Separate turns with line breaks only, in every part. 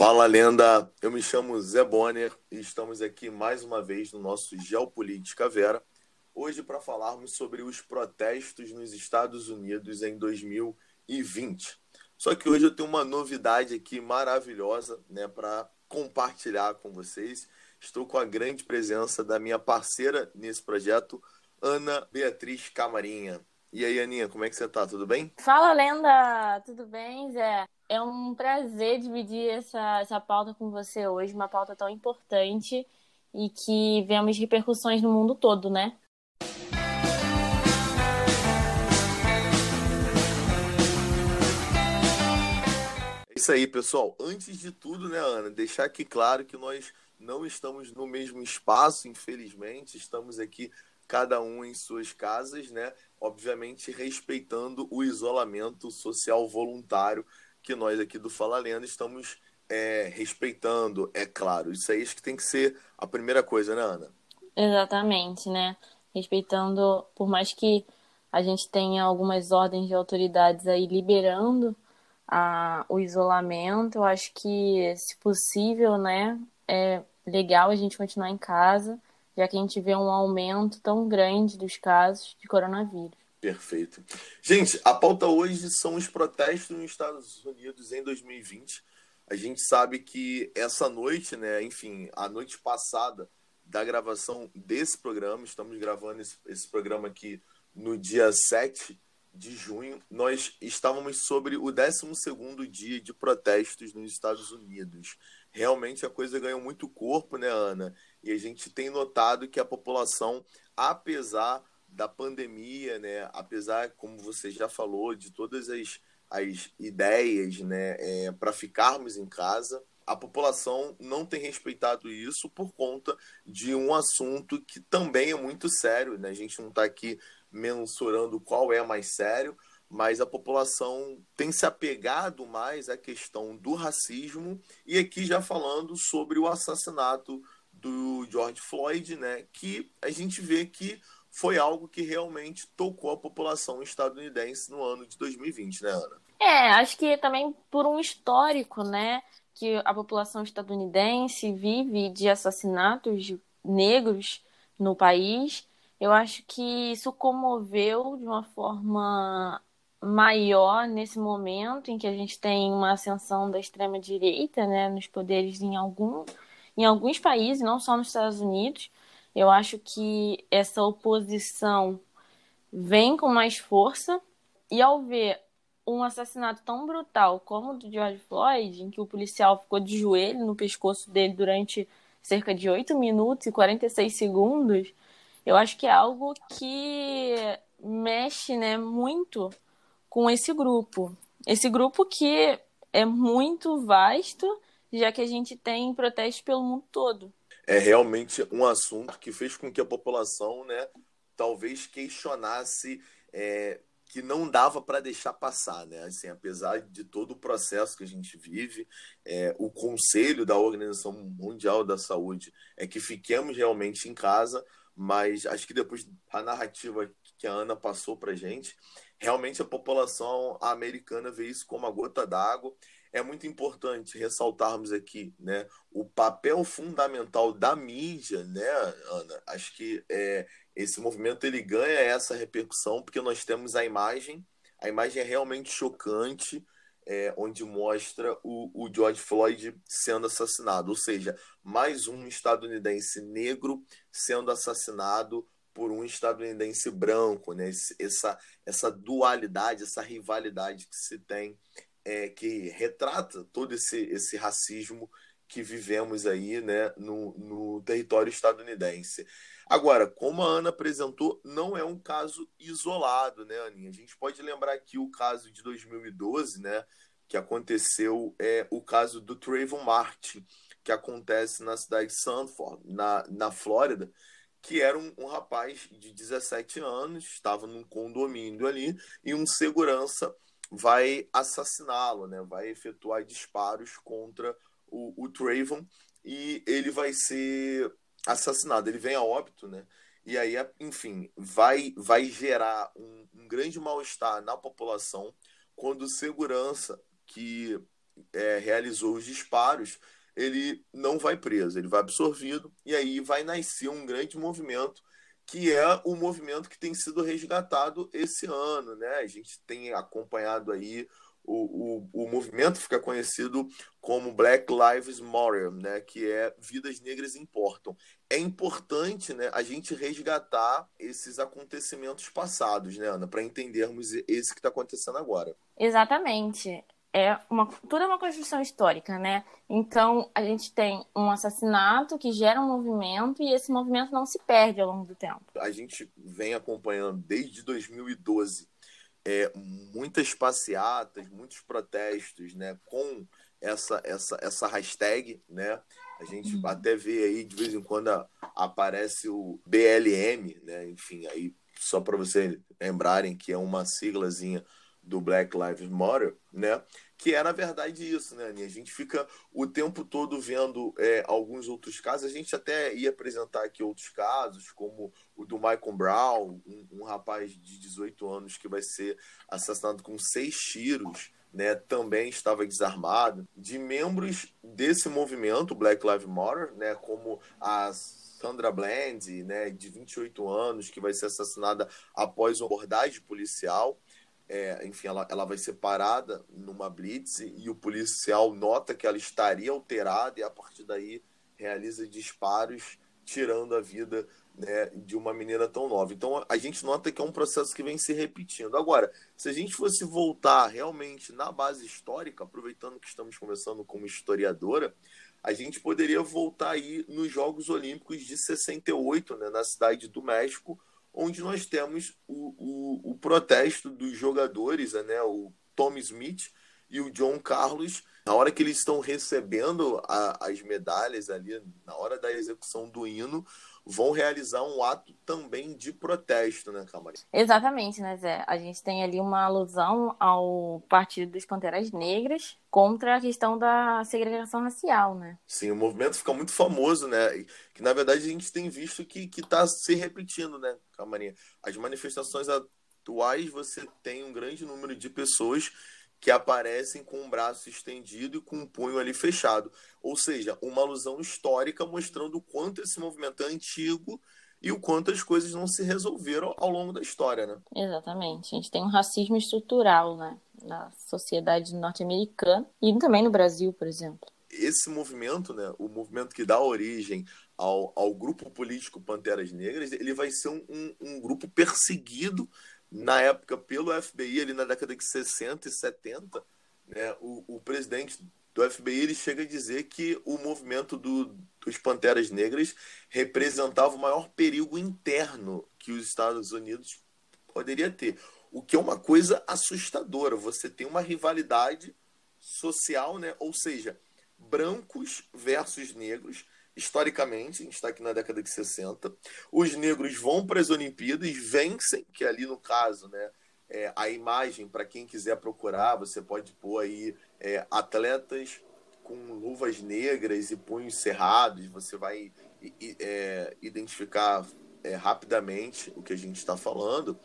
Fala lenda, eu me chamo Zé Bonner e estamos aqui mais uma vez no nosso Geopolítica Vera, hoje para falarmos sobre os protestos nos Estados Unidos em 2020. Só que hoje eu tenho uma novidade aqui maravilhosa né, para compartilhar com vocês. Estou com a grande presença da minha parceira nesse projeto, Ana Beatriz Camarinha. E aí, Aninha, como é que você tá? Tudo bem?
Fala, lenda! Tudo bem, Zé? É um prazer dividir essa, essa pauta com você hoje, uma pauta tão importante e que vemos repercussões no mundo todo, né?
É isso aí, pessoal. Antes de tudo, né, Ana, deixar aqui claro que nós não estamos no mesmo espaço, infelizmente, estamos aqui cada um em suas casas, né? Obviamente respeitando o isolamento social voluntário que nós aqui do Fala Lenda estamos é, respeitando, é claro. Isso aí acho que tem que ser a primeira coisa, né, Ana?
Exatamente, né? Respeitando, por mais que a gente tenha algumas ordens de autoridades aí liberando a, o isolamento, eu acho que, se possível, né, é legal a gente continuar em casa já que a gente vê um aumento tão grande dos casos de coronavírus.
Perfeito. Gente, a pauta hoje são os protestos nos Estados Unidos em 2020. A gente sabe que essa noite, né, enfim, a noite passada da gravação desse programa, estamos gravando esse, esse programa aqui no dia 7 de junho, nós estávamos sobre o 12º dia de protestos nos Estados Unidos. Realmente a coisa ganhou muito corpo, né, Ana? E a gente tem notado que a população, apesar da pandemia, né, apesar, como você já falou, de todas as, as ideias né, é, para ficarmos em casa, a população não tem respeitado isso por conta de um assunto que também é muito sério. Né? A gente não está aqui mensurando qual é mais sério, mas a população tem se apegado mais à questão do racismo e aqui já falando sobre o assassinato do George Floyd, né, que a gente vê que foi algo que realmente tocou a população estadunidense no ano de 2020, né, Ana?
É, acho que também por um histórico, né, que a população estadunidense vive de assassinatos de negros no país, eu acho que isso comoveu de uma forma maior nesse momento em que a gente tem uma ascensão da extrema direita, né, nos poderes em algum em alguns países, não só nos Estados Unidos. Eu acho que essa oposição vem com mais força e ao ver um assassinato tão brutal como o do George Floyd, em que o policial ficou de joelho no pescoço dele durante cerca de 8 minutos e 46 segundos, eu acho que é algo que mexe né, muito com esse grupo. Esse grupo que é muito vasto já que a gente tem protestos pelo mundo todo.
É realmente um assunto que fez com que a população, né, talvez questionasse é, que não dava para deixar passar, né? Assim, apesar de todo o processo que a gente vive, é, o conselho da Organização Mundial da Saúde é que fiquemos realmente em casa, mas acho que depois a narrativa que a Ana passou para gente, realmente a população americana vê isso como a gota d'água é muito importante ressaltarmos aqui né, o papel fundamental da mídia, né, Ana? Acho que é, esse movimento ele ganha essa repercussão porque nós temos a imagem, a imagem é realmente chocante, é, onde mostra o, o George Floyd sendo assassinado, ou seja, mais um estadunidense negro sendo assassinado por um estadunidense branco, né? Essa, essa dualidade, essa rivalidade que se tem é, que retrata todo esse, esse racismo que vivemos aí né, no, no território estadunidense. Agora, como a Ana apresentou, não é um caso isolado, né, Aninha? A gente pode lembrar aqui o caso de 2012, né, que aconteceu, é o caso do Trayvon Martin, que acontece na cidade de Sanford, na, na Flórida, que era um, um rapaz de 17 anos, estava num condomínio ali, e um segurança vai assassiná-lo, né? vai efetuar disparos contra o, o Trayvon e ele vai ser assassinado. Ele vem a óbito, né? E aí, enfim, vai, vai gerar um, um grande mal-estar na população quando o segurança que é, realizou os disparos, ele não vai preso, ele vai absorvido e aí vai nascer um grande movimento que é o movimento que tem sido resgatado esse ano, né? A gente tem acompanhado aí o, o, o movimento fica conhecido como Black Lives Matter, né? Que é vidas negras importam. É importante, né? A gente resgatar esses acontecimentos passados, né, Ana, para entendermos esse que está acontecendo agora.
Exatamente é uma, tudo é uma construção histórica, né? Então, a gente tem um assassinato que gera um movimento e esse movimento não se perde ao longo do tempo.
A gente vem acompanhando desde 2012 é, muitas passeatas, muitos protestos, né? Com essa, essa, essa hashtag, né? A gente uhum. até vê aí, de vez em quando, aparece o BLM, né? Enfim, aí, só para vocês lembrarem que é uma siglazinha do Black Lives Matter, né? Que é na verdade isso, né, Aninha? A gente fica o tempo todo vendo é, alguns outros casos. A gente até ia apresentar aqui outros casos, como o do Michael Brown, um, um rapaz de 18 anos que vai ser assassinado com seis tiros. Né, também estava desarmado, de membros desse movimento Black Lives Matter, né, como a Sandra Bland, né, de 28 anos, que vai ser assassinada após uma abordagem policial é, enfim, ela, ela vai ser parada numa blitz e o policial nota que ela estaria alterada e a partir daí realiza disparos tirando a vida né, de uma menina tão nova. Então a gente nota que é um processo que vem se repetindo. Agora, se a gente fosse voltar realmente na base histórica, aproveitando que estamos conversando como historiadora, a gente poderia voltar aí nos Jogos Olímpicos de 68, né, na cidade do México, onde nós temos o, o, o protesto dos jogadores, né, o Tom Smith e o John Carlos, na hora que eles estão recebendo a, as medalhas ali, na hora da execução do hino, vão realizar um ato também de protesto, né, Camarim?
Exatamente, né, Zé? A gente tem ali uma alusão ao Partido dos Panteras Negras contra a questão da segregação racial, né?
Sim, o movimento fica muito famoso, né? Que na verdade a gente tem visto que está se repetindo, né, Camarim? As manifestações atuais você tem um grande número de pessoas que aparecem com o braço estendido e com o punho ali fechado. Ou seja, uma alusão histórica mostrando o quanto esse movimento é antigo e o quanto as coisas não se resolveram ao longo da história, né?
Exatamente. A gente tem um racismo estrutural, né? Na sociedade norte-americana e também no Brasil, por exemplo.
Esse movimento, né, o movimento que dá origem ao, ao grupo político Panteras Negras, ele vai ser um, um, um grupo perseguido na época pelo FBI, ali na década de 60 e 70, né, o, o presidente do FBI ele chega a dizer que o movimento do, dos Panteras Negras representava o maior perigo interno que os Estados Unidos poderia ter. O que é uma coisa assustadora. Você tem uma rivalidade social, né? ou seja, brancos versus negros historicamente, a gente está aqui na década de 60, os negros vão para as Olimpíadas, vencem, que ali no caso, né, é, a imagem, para quem quiser procurar, você pode pôr aí é, atletas com luvas negras e punhos cerrados, você vai é, identificar é, rapidamente o que a gente está falando.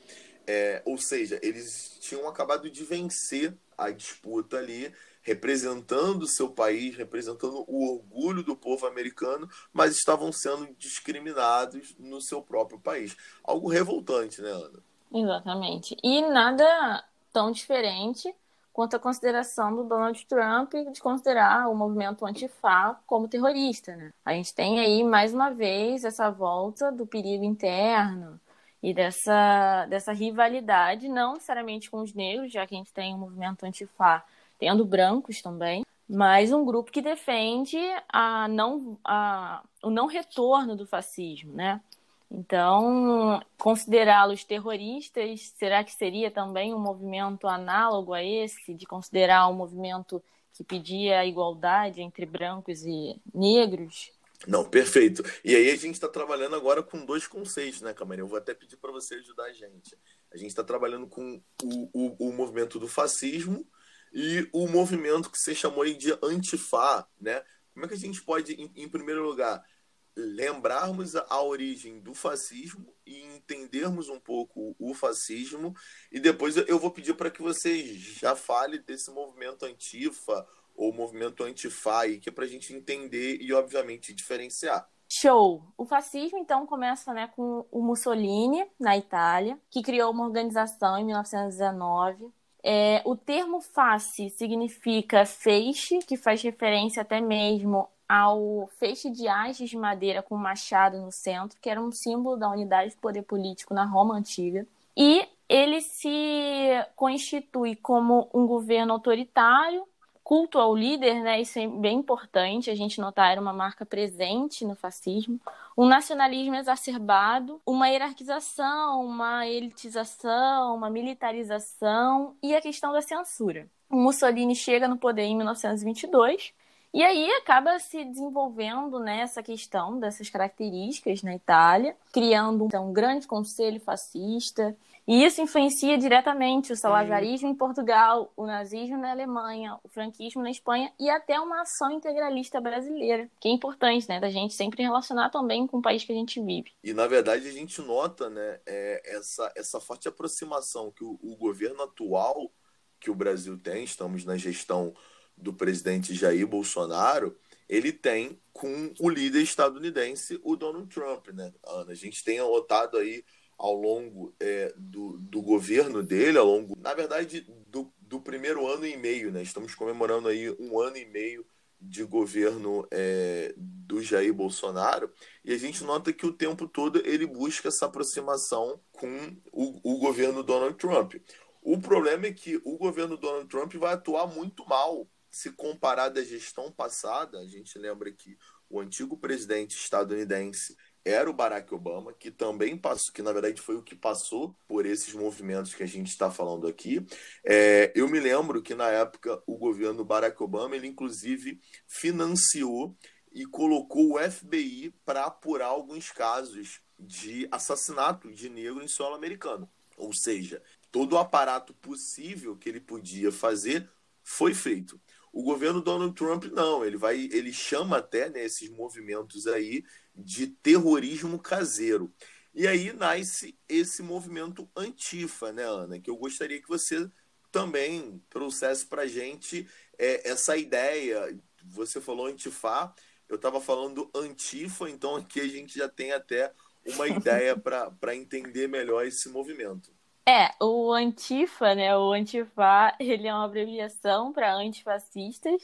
É, ou seja, eles tinham acabado de vencer a disputa ali representando o seu país, representando o orgulho do povo americano, mas estavam sendo discriminados no seu próprio país. Algo revoltante, né, Ana?
Exatamente. E nada tão diferente quanto a consideração do Donald Trump de considerar o movimento antifá como terrorista, né? A gente tem aí mais uma vez essa volta do perigo interno e dessa, dessa rivalidade, não necessariamente com os negros, já que a gente tem um movimento antifá tendo brancos também, mas um grupo que defende a não, a, o não retorno do fascismo, né? Então, considerá-los terroristas, será que seria também um movimento análogo a esse, de considerar um movimento que pedia a igualdade entre brancos e negros?
Não, perfeito. E aí a gente está trabalhando agora com dois conceitos, né, Camarim? Eu vou até pedir para você ajudar a gente. A gente está trabalhando com o, o, o movimento do fascismo e o movimento que você chamou aí de antifá, né? Como é que a gente pode, em, em primeiro lugar, lembrarmos a, origem do fascismo e entendermos um pouco o fascismo e depois eu vou pedir para que você já fale desse movimento antifa ou movimento anti-FAI, que é para a gente entender e, obviamente, diferenciar.
Show! O fascismo, então, começa né, com o Mussolini, na Itália, que criou uma organização em 1919. É, o termo face significa feixe, que faz referência até mesmo ao feixe de hastes de madeira com machado no centro, que era um símbolo da unidade de poder político na Roma antiga. E ele se constitui como um governo autoritário, culto ao líder, né? Isso é bem importante a gente notar, era uma marca presente no fascismo. Um nacionalismo exacerbado, uma hierarquização, uma elitização, uma militarização e a questão da censura. O Mussolini chega no poder em 1922 e aí acaba se desenvolvendo né, questão dessas características na Itália, criando então, um grande conselho fascista. E isso influencia diretamente o salazarismo em Portugal, o nazismo na Alemanha, o franquismo na Espanha e até uma ação integralista brasileira, que é importante, né, da gente sempre relacionar também com o país que a gente vive.
E na verdade a gente nota, né, é, essa, essa forte aproximação que o, o governo atual que o Brasil tem, estamos na gestão do presidente Jair Bolsonaro, ele tem com o líder estadunidense, o Donald Trump, né, Ana? A gente tem notado aí ao longo é, do, do governo dele, ao longo, na verdade, do, do primeiro ano e meio, né? Estamos comemorando aí um ano e meio de governo é, do Jair Bolsonaro e a gente nota que o tempo todo ele busca essa aproximação com o, o governo Donald Trump. O problema é que o governo Donald Trump vai atuar muito mal se comparar da gestão passada, a gente lembra que o antigo presidente estadunidense era o Barack Obama, que também passou, que na verdade foi o que passou por esses movimentos que a gente está falando aqui. É, eu me lembro que na época o governo Barack Obama, ele inclusive financiou e colocou o FBI para apurar alguns casos de assassinato de negro em solo americano. Ou seja, todo o aparato possível que ele podia fazer foi feito. O governo Donald Trump não, ele vai, ele chama até né, movimentos aí de terrorismo caseiro. E aí nasce esse movimento antifa, né, Ana? Que eu gostaria que você também trouxesse para gente é, essa ideia. Você falou antifa, eu estava falando antifa, então aqui a gente já tem até uma ideia para entender melhor esse movimento.
É, o Antifa, né? O Antifa, ele é uma abreviação para antifascistas.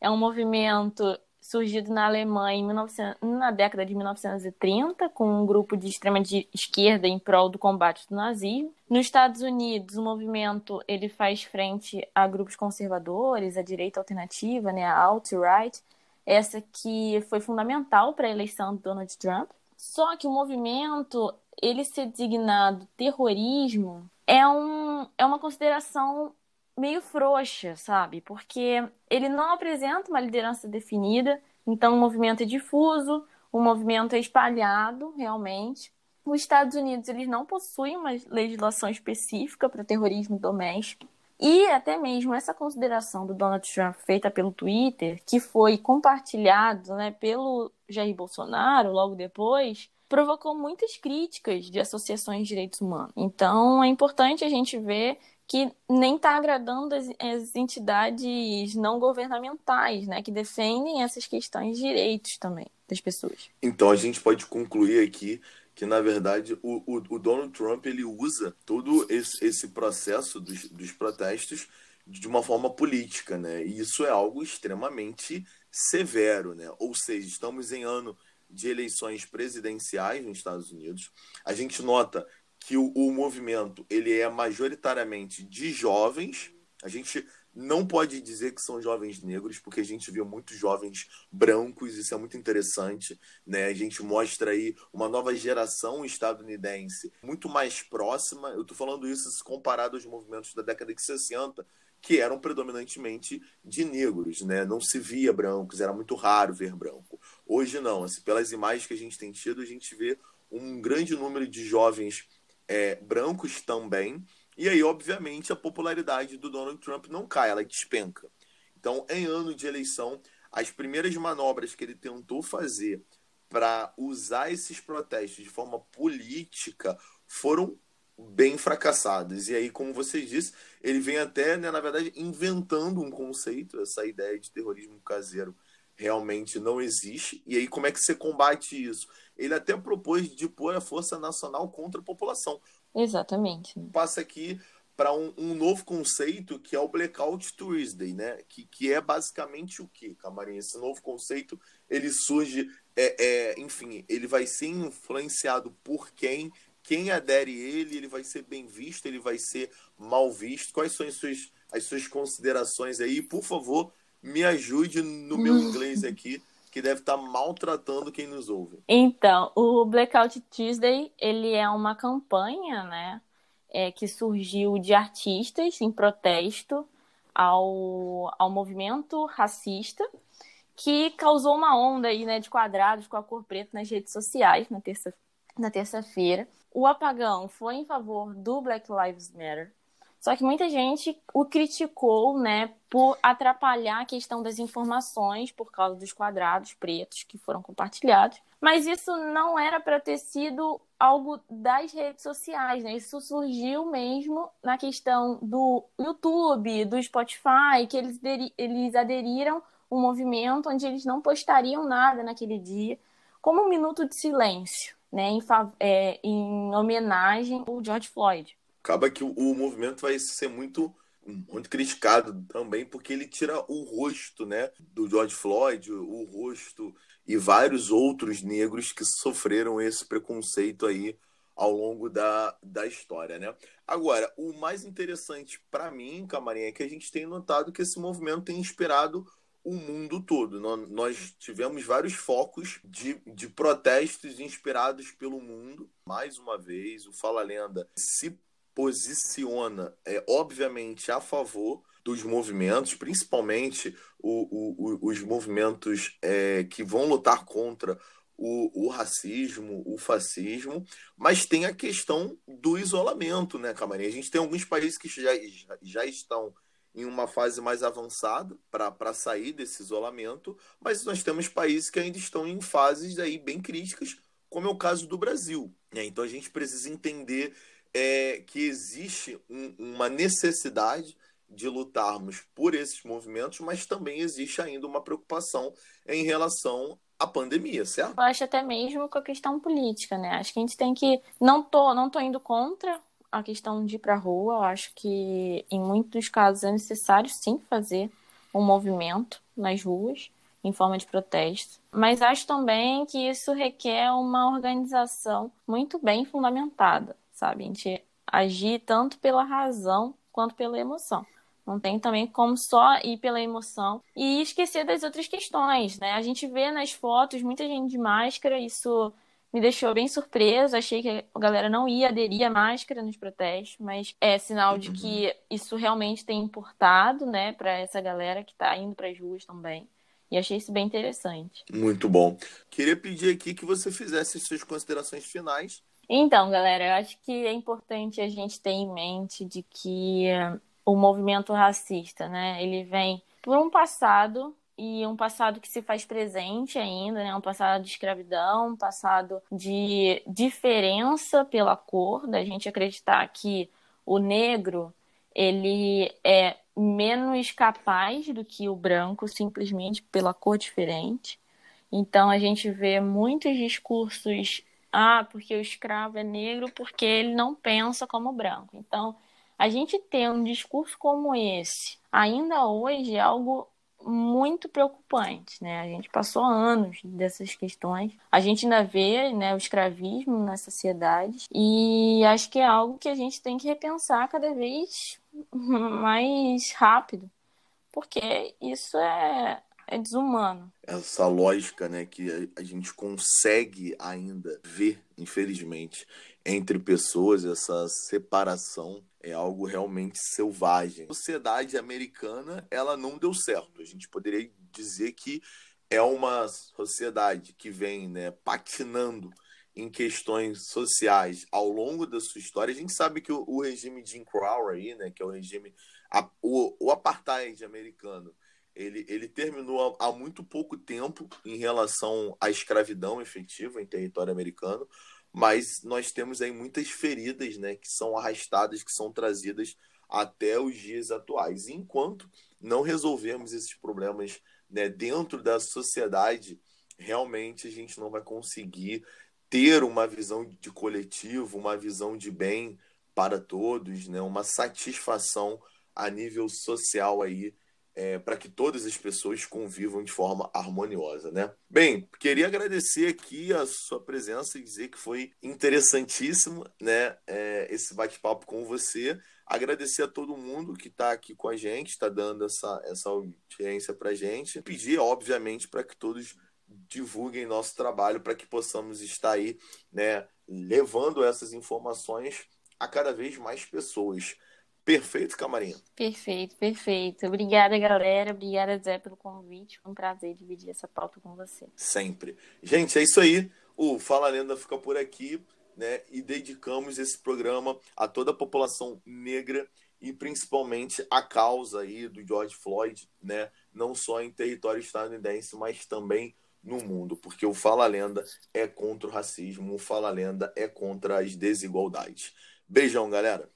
É um movimento surgido na Alemanha em 1900, na década de 1930, com um grupo de extrema esquerda em prol do combate do nazismo. Nos Estados Unidos, o movimento ele faz frente a grupos conservadores, a direita alternativa, né, a alt-right, essa que foi fundamental para a eleição do Donald Trump. Só que o movimento ele ser designado terrorismo é, um, é uma consideração meio frouxa, sabe? Porque ele não apresenta uma liderança definida, então o movimento é difuso, o movimento é espalhado realmente. Os Estados Unidos eles não possuem uma legislação específica para terrorismo doméstico. E até mesmo essa consideração do Donald Trump feita pelo Twitter, que foi compartilhado né, pelo Jair Bolsonaro logo depois, provocou muitas críticas de associações de direitos humanos. Então, é importante a gente ver que nem está agradando as, as, entidades não governamentais, né, que defendem essas questões de direitos também das pessoas.
Então, a gente pode concluir aqui que, na verdade, o, o, o Donald Trump ele usa todo esse, esse processo dos, dos protestos de uma forma política, né? E isso é algo extremamente severo, né? Ou seja, estamos em ano de eleições presidenciais nos Estados Unidos. A gente nota que o, o movimento ele é majoritariamente de jovens. A gente não pode dizer que são jovens negros, porque a gente viu muitos jovens brancos, isso é muito interessante, né? A gente mostra aí uma nova geração estadunidense muito mais próxima. Eu estou falando isso comparado aos movimentos da década de 60, que eram predominantemente de negros, né? Não se via brancos, era muito raro ver branco. Hoje não, assim, pelas imagens que a gente tem tido, a gente vê um grande número de jovens é, brancos também. E aí, obviamente, a popularidade do Donald Trump não cai, ela despenca. Então, em ano de eleição, as primeiras manobras que ele tentou fazer para usar esses protestos de forma política foram bem fracassadas. E aí, como você disse, ele vem até, né, na verdade, inventando um conceito, essa ideia de terrorismo caseiro realmente não existe. E aí, como é que você combate isso? Ele até propôs de pôr a Força Nacional contra a população.
Exatamente.
Passa aqui para um, um, novo conceito que é o Blackout Tuesday, né? Que, que é basicamente o que, Camarim? Esse novo conceito ele surge, é, é, enfim, ele vai ser influenciado por quem quem adere ele, ele vai ser bem visto, ele vai ser mal visto. Quais são as suas, as suas considerações aí? Por favor, me ajude no meu inglês aqui, que deve estar maltratando quem nos ouve.
Então, o Blackout Tuesday, ele é uma campanha, né, é, que surgiu de artistas em protesto ao, ao movimento racista, que causou uma onda aí, né, de quadrados com a cor preta nas redes sociais na terça na terça-feira. O apagão foi em favor do Black Lives Matter. Só que muita gente o criticou, né, por atrapalhar a questão das informações por causa dos quadrados pretos que foram compartilhados. Mas isso não era para ter sido algo das redes sociais, né? Isso surgiu mesmo na questão do YouTube, do Spotify, que eles, eles aderiram um movimento onde eles não postariam nada naquele dia, como um minuto de silêncio né, em, é, em homenagem ao George Floyd.
Acaba que o, o movimento vai ser muito muito criticado também porque ele tira o rosto, né, do George Floyd, o rosto e vários outros negros que sofreram esse preconceito aí ao longo da, da história, né? Agora, o mais interessante para mim, Camarim, é que a gente tem notado que esse movimento tem inspirado o mundo todo. Nós tivemos vários focos de, de protestos inspirados pelo mundo. Mais uma vez, o Fala Lenda se posiciona, é, obviamente, a favor dos movimentos, principalmente o, o, os movimentos é, que vão lutar contra o, o, racismo, o fascismo, mas tem a questão do isolamento, né, Camarim? A gente tem alguns países que já, já estão em uma fase mais avançada para sair desse isolamento, mas nós temos países que ainda estão em fases aí bem críticas, como é o caso do Brasil. Né? Então a gente precisa entender é, que existe um, uma necessidade de lutarmos por esses movimentos, mas também existe ainda uma preocupação em relação à pandemia, certo?
Eu acho até mesmo com a questão política, né? Acho que a gente tem que. Não tô, não tô indo contra a questão de ir para a rua. Eu acho que em muitos casos é necessário sim fazer um movimento nas ruas em forma de protesto. Mas acho também que isso requer uma organização muito bem fundamentada, sabe? A gente agir tanto pela razão quanto pela emoção. Não tem também como só ir pela emoção e esquecer das outras questões, né? A gente vê nas fotos muita gente de máscara, isso me deixou bem surpresa. Achei que a galera não ia aderir à máscara nos protestos, mas é sinal de que uhum. isso realmente tem importado, né, para essa galera que está indo para as ruas também. E achei isso bem interessante.
Muito bom. Queria pedir aqui que você fizesse suas considerações finais.
Então, galera, eu acho que é importante a gente ter em mente de que o movimento racista, né, ele vem por um passado e um passado que se faz presente ainda, né? Um passado de escravidão, um passado de diferença pela cor, da gente acreditar que o negro ele é menos capaz do que o branco simplesmente pela cor diferente. Então a gente vê muitos discursos ah, porque o escravo é negro porque ele não pensa como branco. Então, a gente ter um discurso como esse, ainda hoje, é algo muito preocupante, né? A gente passou anos dessas questões. A gente ainda vê, né, o escravismo na sociedade e acho que é algo que a gente tem que repensar cada vez mais rápido, porque isso é é desumano.
Essa lógica, né, que a gente consegue ainda ver, infelizmente, entre pessoas, essa separação é algo realmente selvagem. A sociedade americana, ela não deu certo. A gente poderia dizer que é uma sociedade que vem, né, patinando em questões sociais ao longo da sua história. A gente sabe que o, o regime Jim Crow aí, né, que é o regime a, o, o apartheid americano, ele, ele terminou há, há muito pouco tempo em relação à escravidão efetiva em território americano, mas nós temos aí muitas feridas, né, que são arrastadas, que são trazidas até os dias atuais. E enquanto não resolvermos esses problemas né, dentro da sociedade, realmente a gente não vai conseguir ter uma visão de coletivo, uma visão de bem para todos, né, uma satisfação a nível social aí é, para que todas as pessoas convivam de forma harmoniosa, né? Bem, queria agradecer aqui a sua presença e dizer que foi interessantíssimo, né? É, esse bate-papo com você. Agradecer a todo mundo que está aqui com a gente, está dando essa, essa audiência para gente. Pedir, obviamente, para que todos divulguem nosso trabalho para que possamos estar aí, né, levando essas informações a cada vez mais pessoas. Perfeito, Camarinha?
Perfeito, perfeito. Obrigada, galera. Obrigada, Zé, pelo convite. Foi um prazer dividir essa pauta com você.
Sempre. Gente, é isso aí. O Fala Lenda fica por aqui, né? E dedicamos esse programa a toda a população negra e principalmente a causa aí do George Floyd, né? Não só em território estadunidense, mas também no mundo, porque o Fala Lenda é contra o racismo, o Fala Lenda é contra as desigualdades. Beijão, galera.